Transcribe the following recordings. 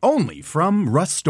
Only from Rust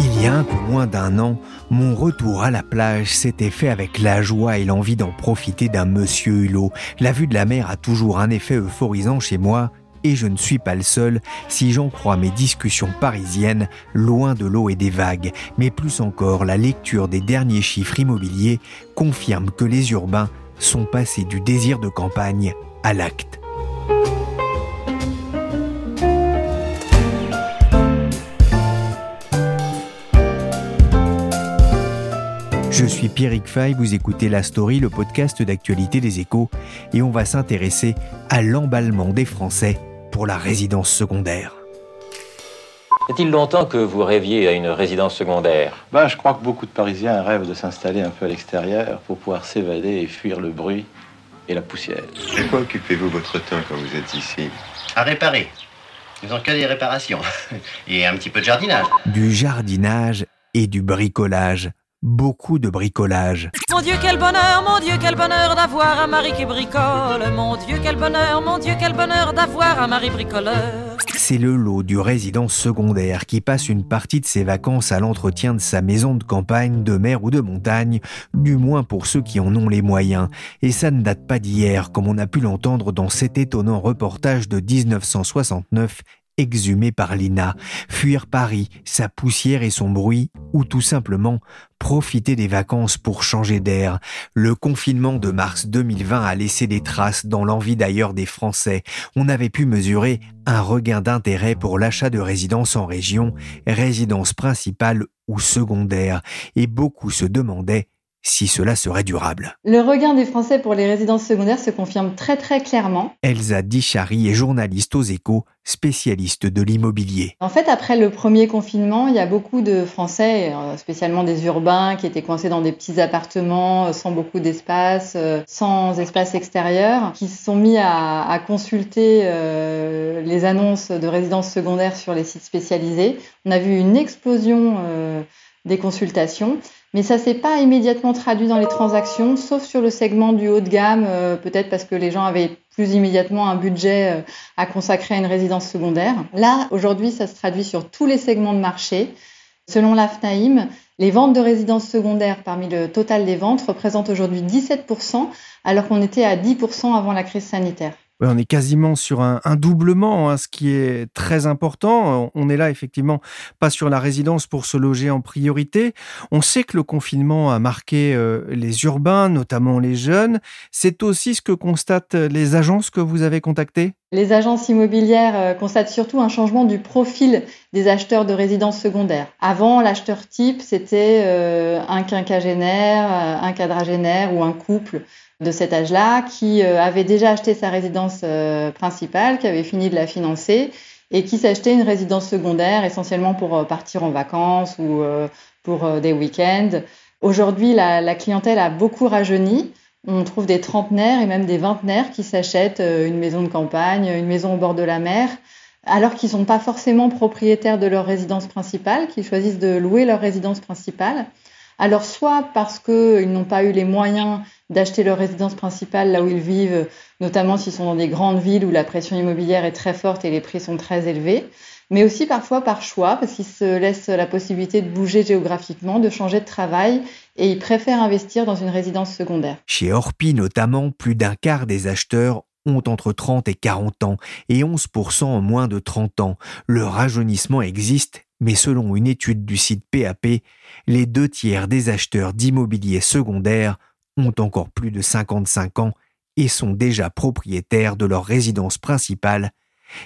Il y a un peu moins d'un an, mon retour à la plage s'était fait avec la joie et l'envie d'en profiter d'un monsieur Hulot. La vue de la mer a toujours un effet euphorisant chez moi, et je ne suis pas le seul si j'en crois mes discussions parisiennes, loin de l'eau et des vagues, mais plus encore la lecture des derniers chiffres immobiliers confirme que les urbains sont passés du désir de campagne à l'acte. Je suis Pierrick Fay, vous écoutez La Story, le podcast d'actualité des échos, et on va s'intéresser à l'emballement des Français pour la résidence secondaire. Est-il longtemps que vous rêviez à une résidence secondaire? Ben, Je crois que beaucoup de Parisiens rêvent de s'installer un peu à l'extérieur pour pouvoir s'évader et fuir le bruit et la poussière. De quoi occupez-vous votre temps quand vous êtes ici? À réparer. Nous faisons que des réparations. Et un petit peu de jardinage. Du jardinage et du bricolage beaucoup de bricolage. Mon Dieu, quel bonheur, mon Dieu, quel bonheur d'avoir un mari qui bricole. Mon Dieu, quel bonheur, mon Dieu, quel bonheur d'avoir un mari bricoleur. C'est le lot du résident secondaire qui passe une partie de ses vacances à l'entretien de sa maison de campagne, de mer ou de montagne, du moins pour ceux qui en ont les moyens. Et ça ne date pas d'hier, comme on a pu l'entendre dans cet étonnant reportage de 1969 exhumé par Lina, fuir Paris, sa poussière et son bruit, ou tout simplement profiter des vacances pour changer d'air. Le confinement de mars 2020 a laissé des traces dans l'envie d'ailleurs des Français. On avait pu mesurer un regain d'intérêt pour l'achat de résidences en région, résidence principale ou secondaire, et beaucoup se demandaient si cela serait durable. Le regain des Français pour les résidences secondaires se confirme très très clairement. Elsa Dichary est journaliste aux échos, spécialiste de l'immobilier. En fait, après le premier confinement, il y a beaucoup de Français, euh, spécialement des urbains, qui étaient coincés dans des petits appartements euh, sans beaucoup d'espace, euh, sans espace extérieur, qui se sont mis à, consulter les annonces de résidences secondaires sur les sites spécialisés. On a vu une explosion des consultations. Mais ça s'est pas immédiatement traduit dans les transactions, sauf sur le segment du haut de gamme, euh, peut-être parce que les gens avaient plus immédiatement un budget euh, à consacrer à une résidence secondaire. Là, aujourd'hui, ça se traduit sur tous les segments de marché. Selon l'AFNAIM, les ventes de résidences secondaires parmi le total des ventes représentent aujourd'hui 17%, alors qu'on était à 10% avant la crise sanitaire on est quasiment sur un, doublement, hein, ce qui est très important. On est là effectivement pas sur la résidence pour se loger en priorité. On sait que le confinement a marqué euh, les urbains, notamment les jeunes. C'est aussi ce que constatent les agences que vous avez contactées? Les agences immobilières euh, constatent surtout un changement du profil des acheteurs de résidences secondaires. Avant, l'acheteur type, c'était euh, un quinquagénaire, un quadragénaire ou un couple de cet âge-là qui euh, avait déjà acheté sa résidence euh, principale, qui avait fini de la financer et qui s'achetait une résidence secondaire essentiellement pour euh, partir en vacances ou pour des week-ends. Aujourd'hui, la, clientèle a beaucoup rajeuni. On trouve des trentenaires et même des vingtenaires qui s'achètent une maison de campagne, une maison au bord de la mer, alors qu'ils ne sont pas forcément propriétaires de leur résidence principale, qu'ils choisissent de louer leur résidence principale. Alors soit parce qu'ils n'ont pas eu les moyens d'acheter leur résidence principale là où ils vivent, notamment s'ils sont dans des grandes villes où la pression immobilière est très forte et les prix sont très élevés, mais aussi parfois par choix, parce qu'ils se laissent la possibilité de bouger géographiquement, de changer de travail, et ils préfèrent investir dans une résidence secondaire. Chez Orpi notamment, plus d'un quart des acheteurs ont entre 30 et 40 ans et 11% en moins de 30 ans. Le rajeunissement existe, mais selon une étude du site PAP, les deux tiers des acheteurs d'immobilier secondaire ont encore plus de 55 ans et sont déjà propriétaires de leur résidence principale,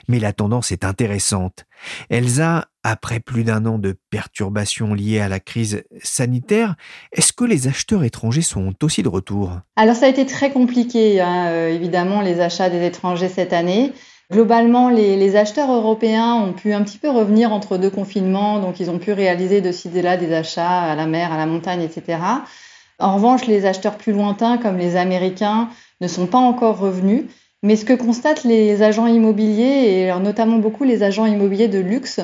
Mais la tendance est intéressante. Elsa, après plus d'un an de perturbations liées à la crise sanitaire, est-ce que les acheteurs étrangers sont aussi de retour? Alors ça a été très compliqué, hein, euh, évidemment, les achats des étrangers cette année. Globalement, les, acheteurs européens ont pu un petit peu revenir entre deux confinements, donc ils ont pu réaliser de ci, de là des achats à la mer, à la montagne, etc. En revanche, les acheteurs plus lointains, comme les Américains, ne sont pas encore revenus. Mais ce que constatent les agents immobiliers, et notamment beaucoup les agents immobiliers de luxe,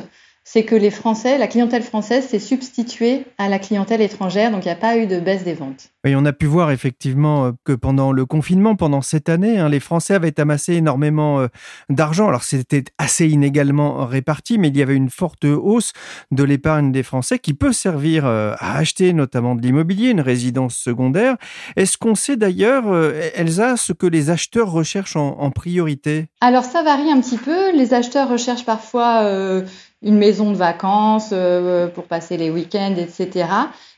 c'est que les Français, la clientèle française s'est substituée à la clientèle étrangère, donc il n'y a pas eu de baisse des ventes. Et on a pu voir effectivement euh, que pendant le confinement, pendant cette année, hein, les Français avaient amassé énormément euh, d'argent. Alors c'était assez inégalement réparti, mais il y avait une forte hausse de l'épargne des Français qui peut servir euh, à acheter notamment de l'immobilier, une résidence secondaire. Est-ce qu'on sait d'ailleurs, Elsa, ce que les acheteurs recherchent en, priorité? Alors ça varie un petit peu. Les acheteurs recherchent parfois une maison de vacances euh, pour passer les week-ends, etc.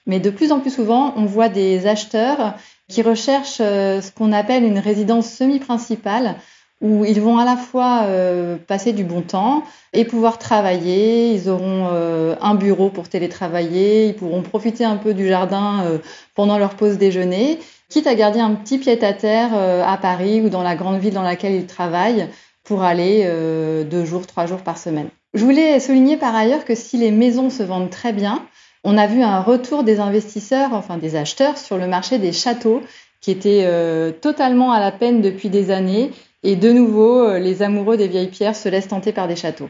Mais de plus en plus souvent, on voit des acheteurs qui recherchent euh, ce qu'on appelle une résidence semi-principale, où ils vont à la fois euh, passer du bon temps et pouvoir travailler. Ils auront un bureau pour télétravailler, ils pourront profiter un peu du jardin pendant leur pause déjeuner, quitte à garder un petit pied-à-terre à Paris ou dans la grande ville dans laquelle ils travaillent pour aller deux jours, trois jours par semaine. Je voulais souligner par ailleurs que si les maisons se vendent très bien, on a vu un retour des investisseurs, enfin des acheteurs, sur le marché des châteaux, qui était euh, totalement à la peine depuis des années. Et de nouveau, euh, les amoureux des vieilles pierres se laissent tenter par des châteaux.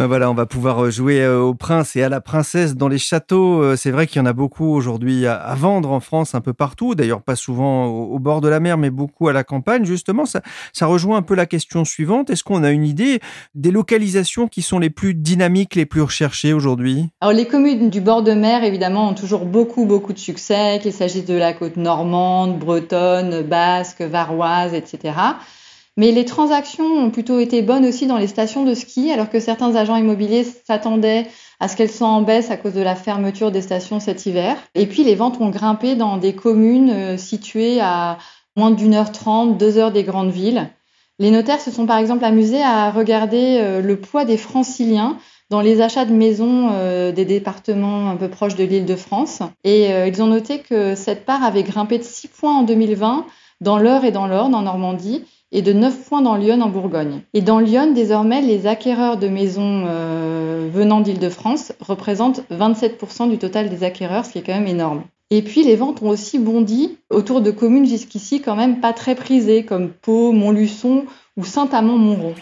Ben voilà, on va pouvoir euh, jouer euh, au prince et à la princesse dans les châteaux. Euh, c'est vrai qu'il y en a beaucoup aujourd'hui à, vendre en France, un peu partout. D'ailleurs, pas souvent au, bord de la mer, mais beaucoup à la campagne. Justement, ça, ça rejoint un peu la question suivante. Est-ce qu'on a une idée des localisations qui sont les plus dynamiques, les plus recherchées aujourd'hui? Les communes du bord de mer, évidemment, ont toujours beaucoup, beaucoup de succès, qu'il s'agisse de la côte normande, bretonne, basque, varoise, etc. Mais les transactions ont plutôt été bonnes aussi dans les stations de ski, alors que certains agents immobiliers s'attendaient à ce qu'elles soient en baisse à cause de la fermeture des stations cet hiver. Et puis les ventes ont grimpé dans des communes euh, situées à moins d'une heure trente, deux heures des grandes villes. Les notaires se sont par exemple amusés à regarder euh, le poids des franciliens dans les achats de maisons euh, des départements un peu proches de l'île de France. Et ils ont noté que cette part avait grimpé de 6 points en 2020 dans l'Eure et dans l'Orne en Normandie et de 9 points dans Lyon en Bourgogne. Et dans Lyon, désormais, les acquéreurs de maisons euh, venant d'Île-de-France représentent 27% du total des acquéreurs, ce qui est quand même énorme. Et puis les ventes ont aussi bondi autour de communes jusqu'ici quand même pas très prisées, comme Pau, Montluçon ou Saint-Amand-Montrond.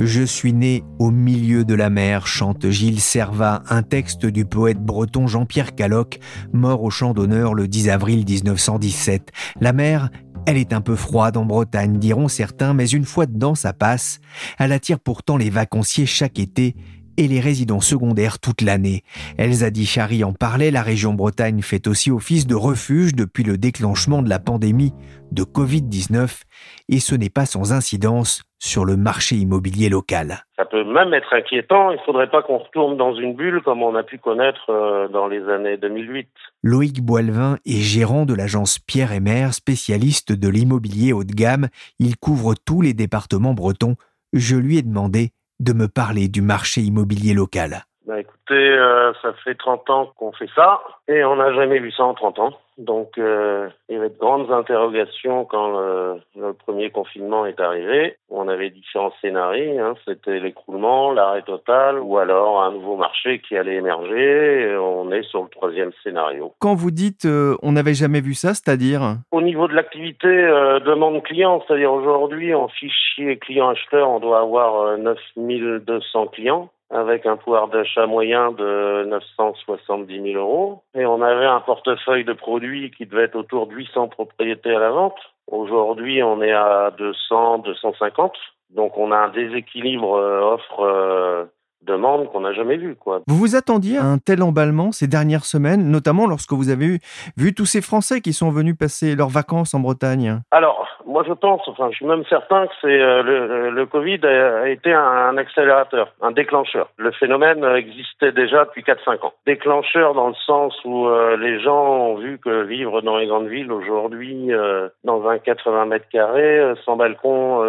Je suis né au milieu de la mer, chante Gilles Servat, un texte du poète breton Jean-Pierre Caloc, mort au champ d'honneur le 10 avril 1917. La mer, elle est un peu froide en Bretagne, diront certains, mais une fois dedans, ça passe. Elle attire pourtant les vacanciers chaque été et les résidents secondaires toute l'année. Elsa Dichary en parlait, la région Bretagne fait aussi office de refuge depuis le déclenchement de la pandémie de Covid-19 et ce n'est pas sans incidence sur le marché immobilier local. Ça peut même être inquiétant, il ne faudrait pas qu'on retourne dans une bulle comme on a pu connaître euh, dans les années 2008. Loïc Boilvin est gérant de l'agence Pierre et Mère, spécialiste de l'immobilier haut de gamme. Il couvre tous les départements bretons. Je lui ai demandé de me parler du marché immobilier local. Bah écoutez, euh, ça fait 30 ans qu'on fait ça et on n'a jamais vu ça en 30 ans. Donc euh, il y avait de grandes interrogations quand le, premier confinement est arrivé. On avait différents scénarios, hein. c'était l'écroulement, l'arrêt total ou alors un nouveau marché qui allait émerger. on est sur le troisième scénario. Quand vous dites euh, on n'avait jamais vu ça, c'est-à-dire? Au niveau de l'activité euh, demande client, c'est-à-dire aujourd'hui en fichier client-acheteur, on doit avoir 9200 clients avec un pouvoir d'achat moyen de 970 000 euros. Et on avait un portefeuille de produits qui devait être autour de 800 propriétés à la vente. Aujourd'hui, on est à 200, 250. Donc on a un déséquilibre euh, offre euh, demande qu'on n'a jamais vu. Quoi. Vous vous attendiez à un tel emballement ces dernières semaines, notamment lorsque vous avez vu, vu tous ces Français qui sont venus passer leurs vacances en Bretagne? Alors, moi je pense, enfin je suis même certain que c'est euh, le, le, Covid a été un, accélérateur, un déclencheur. Le phénomène existait déjà depuis 4-5 ans. Déclencheur dans le sens où euh, les gens ont vu que vivre dans les grandes villes aujourd'hui, euh, dans un 80 mètres carrés, sans balcon,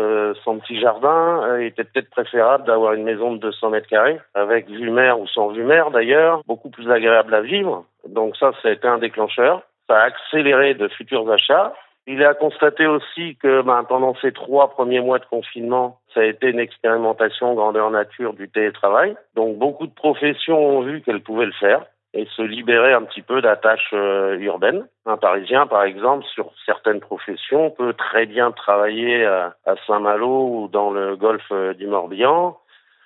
sans petit jardin, était peut-être préférable d'avoir une maison de 200 mètres carrés avec vue mer ou sans vue mer d'ailleurs, beaucoup plus agréable à vivre. Donc ça, a été un déclencheur. Ça a accéléré de futurs achats. Il est à constater aussi que ben, pendant ces trois premiers mois de confinement, ça a été une expérimentation grandeur nature du télétravail. Donc beaucoup de professions ont vu qu'elles pouvaient le faire et se libérer un petit peu d'attaches euh, urbaines. Un Parisien, par exemple, sur certaines professions, peut très bien travailler à, à Saint-Malo ou dans le golfe euh, du Morbihan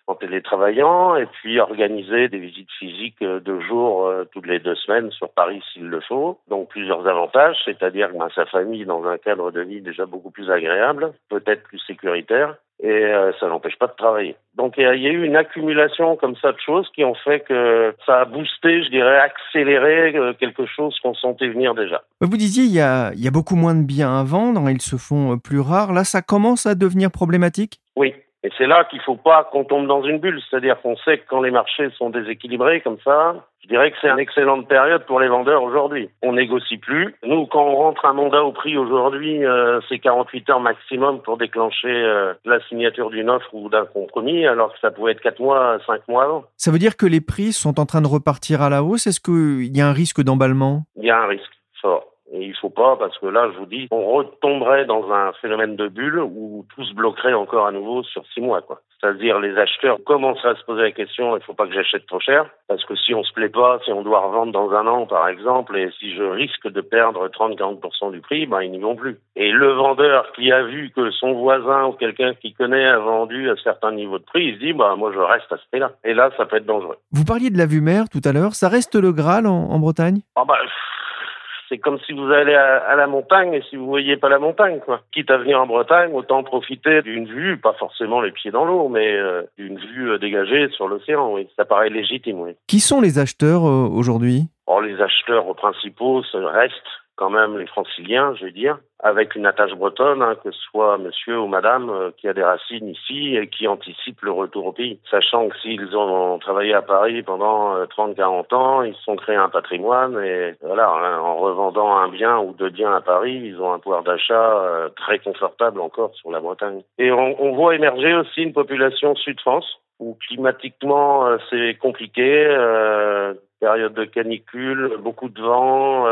en télétravaillant et puis organiser des visites physiques euh, de jour euh, toutes les deux semaines sur Paris s'il le faut. Donc plusieurs avantages, c'est-à-dire ben, sa famille dans un cadre de vie déjà beaucoup plus agréable, peut-être plus sécuritaire et euh, ça n'empêche pas de travailler. Donc il y, a eu une accumulation comme ça de choses qui ont fait que ça a boosté, je dirais, accéléré quelque chose qu'on sentait venir déjà. Vous disiez il y y a beaucoup moins de biens à vendre, ils se font plus rares. Là, ça commence à devenir problématique? Oui, et c'est là qu'il ne faut pas qu'on tombe dans une bulle. C'est-à-dire qu'on sait que quand les marchés sont déséquilibrés comme ça, je dirais que c'est une excellente période pour les vendeurs aujourd'hui. On négocie plus. Nous, quand on rentre un mandat au prix aujourd'hui, euh, c'est 48 heures maximum pour déclencher euh, la signature d'une offre ou d'un compromis, alors que ça pouvait être 4 mois, 5 mois avant. Ça veut dire que les prix sont en train de repartir à la hausse? Est-ce qu'il y a un risque d'emballement? Il y a un risque fort. Et il faut pas, parce que là, je vous dis, on retomberait dans un phénomène de bulle où tout se bloquerait encore à nouveau sur six mois, quoi. C'est-à-dire les acheteurs commenceraient à se poser la question, il faut pas que j'achète trop cher, parce que si on se plaît pas, si on doit revendre dans un an, par exemple, et si je risque de perdre 30-40% du prix, ben, ils n'y vont plus. Et le vendeur qui a vu que son voisin ou quelqu'un qui connaît a vendu à certains niveaux de prix, il se dit, bah, moi, je reste à ce prix-là. Et là, ça peut être dangereux. Vous parliez de la vue mer tout à l'heure. Ça reste le Graal en, en Bretagne? Ah, bah, c'est comme si vous allez à, la montagne et si vous voyez pas la montagne, quoi. Quitte à venir en Bretagne, autant profiter d'une vue, pas forcément les pieds dans l'eau, mais euh, d'une vue euh, dégagée sur l'océan, oui. Ça paraît légitime, oui. Qui sont les acheteurs euh, aujourd'hui? Oh, les acheteurs principaux restent quand même les franciliens, je veux dire, avec une attache bretonne, hein, que ce soit monsieur ou madame euh, qui a des racines ici et qui anticipe le retour au pays. Sachant que s'ils ont travaillé à Paris pendant 30-40 euh, ans, ils se sont créés un patrimoine et voilà, hein, en revendant un bien ou deux biens à Paris, ils ont un pouvoir d'achat euh, très confortable encore sur la Bretagne. Et on, on voit émerger aussi une population sud-France où climatiquement c'est compliqué, période de canicule, beaucoup de vent,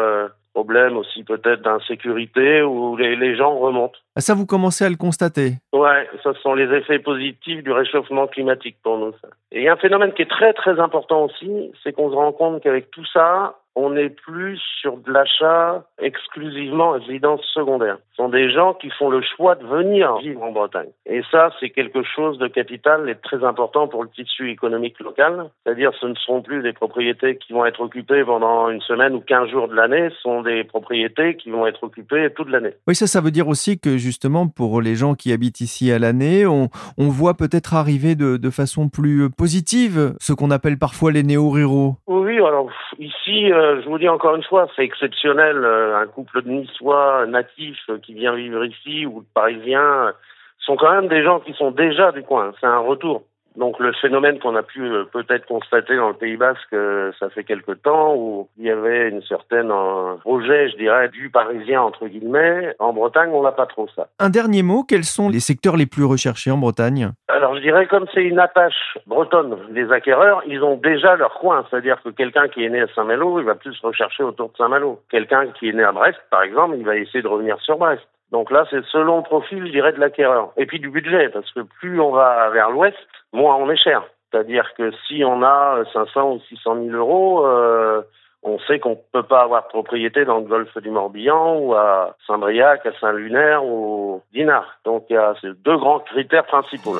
problème aussi peut-être d'insécurité où les, les, gens remontent. Ah, ça, vous commencez à le constater Ouais, ça sont les effets positifs du réchauffement climatique pour nous. Ça. Et il y a un phénomène qui est très très important aussi, c'est qu'on se rend compte qu'avec tout ça, on n'est plus sur de l'achat exclusivement résidence secondaire. Ce sont des gens qui font le choix de venir vivre en Bretagne. Et ça, c'est quelque chose de capital et très important pour le tissu économique local. C'est-à-dire, ce ne seront plus des propriétés qui vont être occupées pendant une semaine ou quinze jours de l'année, ce sont des propriétés qui vont être occupées toute l'année. Oui, ça, ça veut dire aussi que justement, pour les gens qui habitent ici à l'année, on, on, voit peut-être arriver de, de, façon plus positive ce qu'on appelle parfois les néo-ruraux. Oui, alors ici, euh, je vous dis encore une fois, c'est exceptionnel. Euh, un couple de Niçois natifs qui vient vivre ici ou de Parisiens sont quand même des gens qui sont déjà du coin. C'est un retour. Donc le phénomène qu'on a pu euh, peut-être constater dans le Pays Basque, euh, ça fait quelque temps, où il y avait une certaine euh, projet, je dirais, du parisien entre guillemets. En Bretagne, on n'a pas trop ça. Un dernier mot, quels sont les secteurs les plus recherchés en Bretagne? Alors je dirais comme c'est une attache bretonne, les acquéreurs, ils ont déjà leur coin. C'est-à-dire que quelqu'un qui est né à Saint-Malo, il va plus rechercher autour de Saint-Malo. Quelqu'un qui est né à Brest, par exemple, il va essayer de revenir sur Brest. Donc là, c'est selon le profil, je dirais, de l'acquéreur. Et puis du budget, parce que plus on va vers l'ouest, moins on est cher. C'est-à-dire que si on a 500 ou 600 000 euros, euh, on sait qu'on ne peut pas avoir de propriété dans le golfe du Morbihan ou à Saint-Briac, à Saint-Lunaire ou Dinard. Donc il y a ces deux grands critères principaux.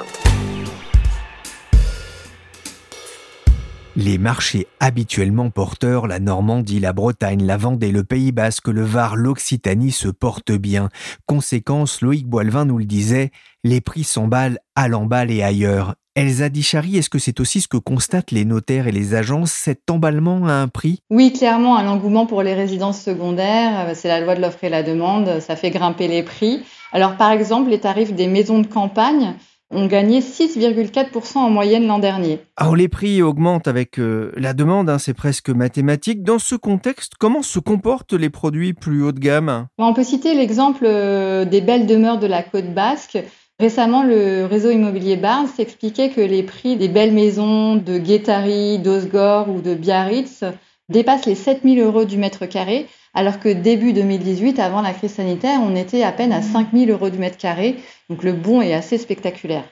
Les marchés habituellement porteurs, la Normandie, la Bretagne, la Vendée, le Pays Basque, le Var, l'Occitanie se portent bien. Conséquence, Loïc Boilvin nous le disait, les prix s'emballent à l'emballe et ailleurs. Elsa Dichary, est-ce que c'est aussi ce que constatent les notaires et les agences, cet emballement à un prix? Oui, clairement, un engouement pour les résidences secondaires, c'est la loi de l'offre et la demande, ça fait grimper les prix. Alors par exemple, les tarifs des maisons de campagne ont gagné 6,4% en moyenne l'an dernier. Alors les prix augmentent avec euh, la demande, hein, c'est presque mathématique. Dans ce contexte, comment se comportent les produits plus haut de gamme? On peut citer l'exemple euh, des belles demeures de la côte basque. Récemment, le réseau immobilier Barnes expliquait que les prix des belles maisons de Guétari, d'Osgore ou de Biarritz dépassent les 7000 euros du mètre carré, alors que début 2018, avant la crise sanitaire, on était à peine à 5000 euros du mètre carré. Donc le bond est assez spectaculaire.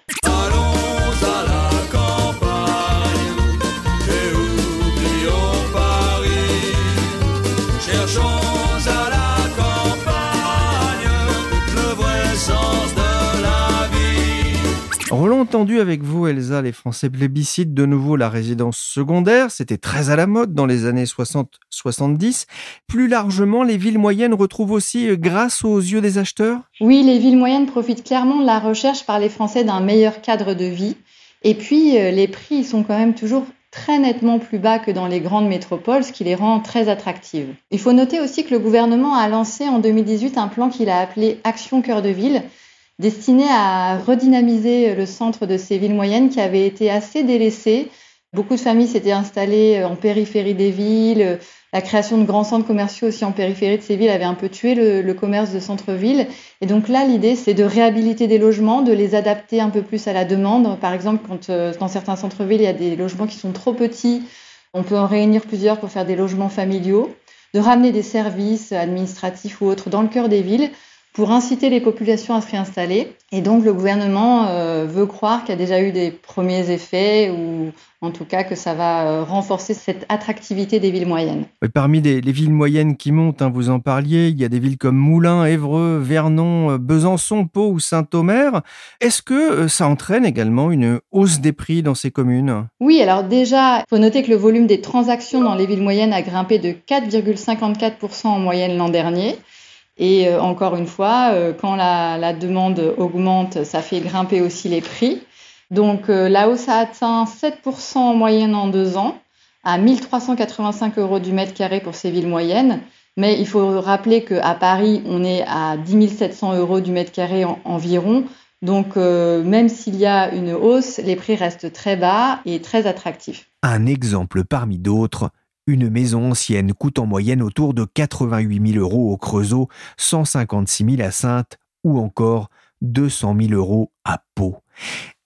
Entendu avec vous, Elsa, les Français plébiscitent de nouveau la résidence secondaire. C'était très à la mode dans les années 60-70. Plus largement, les villes moyennes retrouvent aussi euh, grâce aux yeux des acheteurs? Oui, les villes moyennes profitent clairement de la recherche par les Français d'un meilleur cadre de vie. Et puis, euh, les prix sont quand même toujours très nettement plus bas que dans les grandes métropoles, ce qui les rend très attractives. Il faut noter aussi que le gouvernement a lancé en 2018 un plan qu'il a appelé Action Cœur de Ville, destiné à redynamiser le centre de ces villes moyennes qui avaient été assez délaissées. Beaucoup de familles s'étaient installées en périphérie des villes. La création de grands centres commerciaux aussi en périphérie de ces villes avait un peu tué le, commerce de centre-ville. Et donc là, l'idée, c'est de réhabiliter des logements, de les adapter un peu plus à la demande. Par exemple, quand euh, dans certains centres-villes, il y a des logements qui sont trop petits, on peut en réunir plusieurs pour faire des logements familiaux, de ramener des services administratifs ou autres dans le cœur des villes pour inciter les populations à se réinstaller. Et donc le gouvernement euh, veut croire qu'il y a déjà eu des premiers effets ou en tout cas que ça va euh, renforcer cette attractivité des villes moyennes. Parmi les, villes moyennes qui montent, hein, vous en parliez, il y a des villes comme Moulins, Évreux, Vernon, euh, Besançon, Pau ou Saint-Omer. Est-ce que ça entraîne également une hausse des prix dans ces communes? Oui, alors déjà, il faut noter que le volume des transactions dans les villes moyennes a grimpé de 4,54% en moyenne l'an dernier. Et euh, encore une fois, euh, quand la, demande augmente, ça fait grimper aussi les prix. Donc euh, la hausse a atteint 7% en moyenne en deux ans, à 1385 euros du mètre carré pour ces villes moyennes. Mais il faut rappeler qu'à Paris, on est à 10 700 euros du mètre carré environ. Donc même s'il y a une hausse, les prix restent très bas et très attractifs. Un exemple parmi d'autres, une maison ancienne coûte en moyenne autour de 88 000 euros au Creusot, 156 000 à Sainte ou encore 200 000 euros à Pau.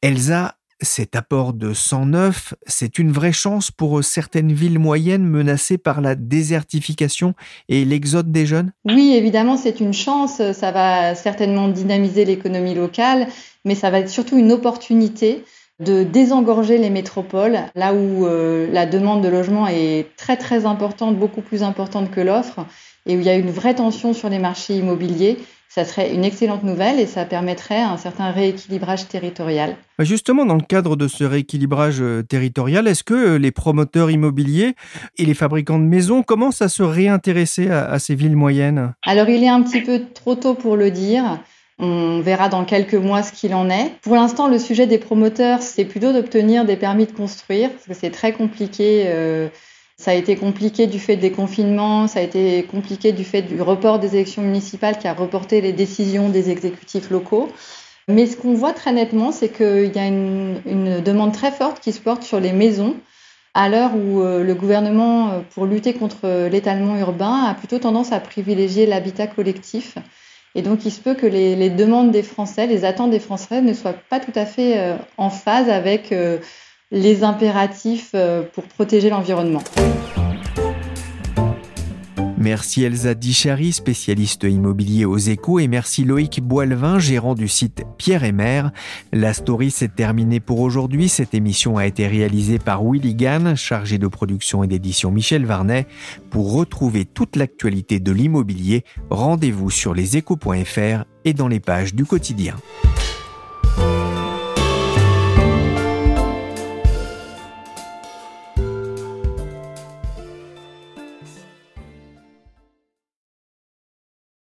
Elsa, cet apport de 109, c'est une vraie chance pour certaines villes moyennes menacées par la désertification et l'exode des jeunes? Oui, évidemment, c'est une chance. Ça va certainement dynamiser l'économie locale, mais ça va être surtout une opportunité de désengorger les métropoles, là où euh, la demande de logement est très très importante, beaucoup plus importante que l'offre, et où il y a une vraie tension sur les marchés immobiliers. Ça serait une excellente nouvelle et ça permettrait un certain rééquilibrage territorial. Bah, justement, dans le cadre de ce rééquilibrage euh, territorial, est-ce que euh, les promoteurs immobiliers et les fabricants de maisons commencent à se réintéresser à ces villes moyennes? Alors, il est un petit peu trop tôt pour le dire. On verra dans quelques mois ce qu'il en est. Pour l'instant, le sujet des promoteurs, c'est plutôt d'obtenir des permis de construire, parce que c'est très compliqué. Euh, ça a été compliqué du fait des confinements, ça a été compliqué du fait du report des élections municipales qui a reporté les décisions des exécutifs locaux. Mais ce qu'on voit très nettement, c'est qu'il y a une, une, demande très forte qui se porte sur les maisons, à l'heure où euh, le gouvernement, euh, pour lutter contre l'étalement urbain, a plutôt tendance à privilégier l'habitat collectif. Et donc, il se peut que les, demandes des Français, les attentes des Français ne soient pas tout à fait euh, en phase avec euh, les impératifs euh, pour protéger l'environnement. Merci Elsa Dichary, spécialiste immobilier aux échos, et merci Loïc Boilvin, gérant du site Pierre et Mère. La story s'est terminée pour aujourd'hui. Cette émission a été réalisée par Willy Gann, chargé de production et d'édition Michel Varnet. Pour retrouver toute l'actualité de l'immobilier, rendez-vous sur leséchos.fr et dans les pages du quotidien.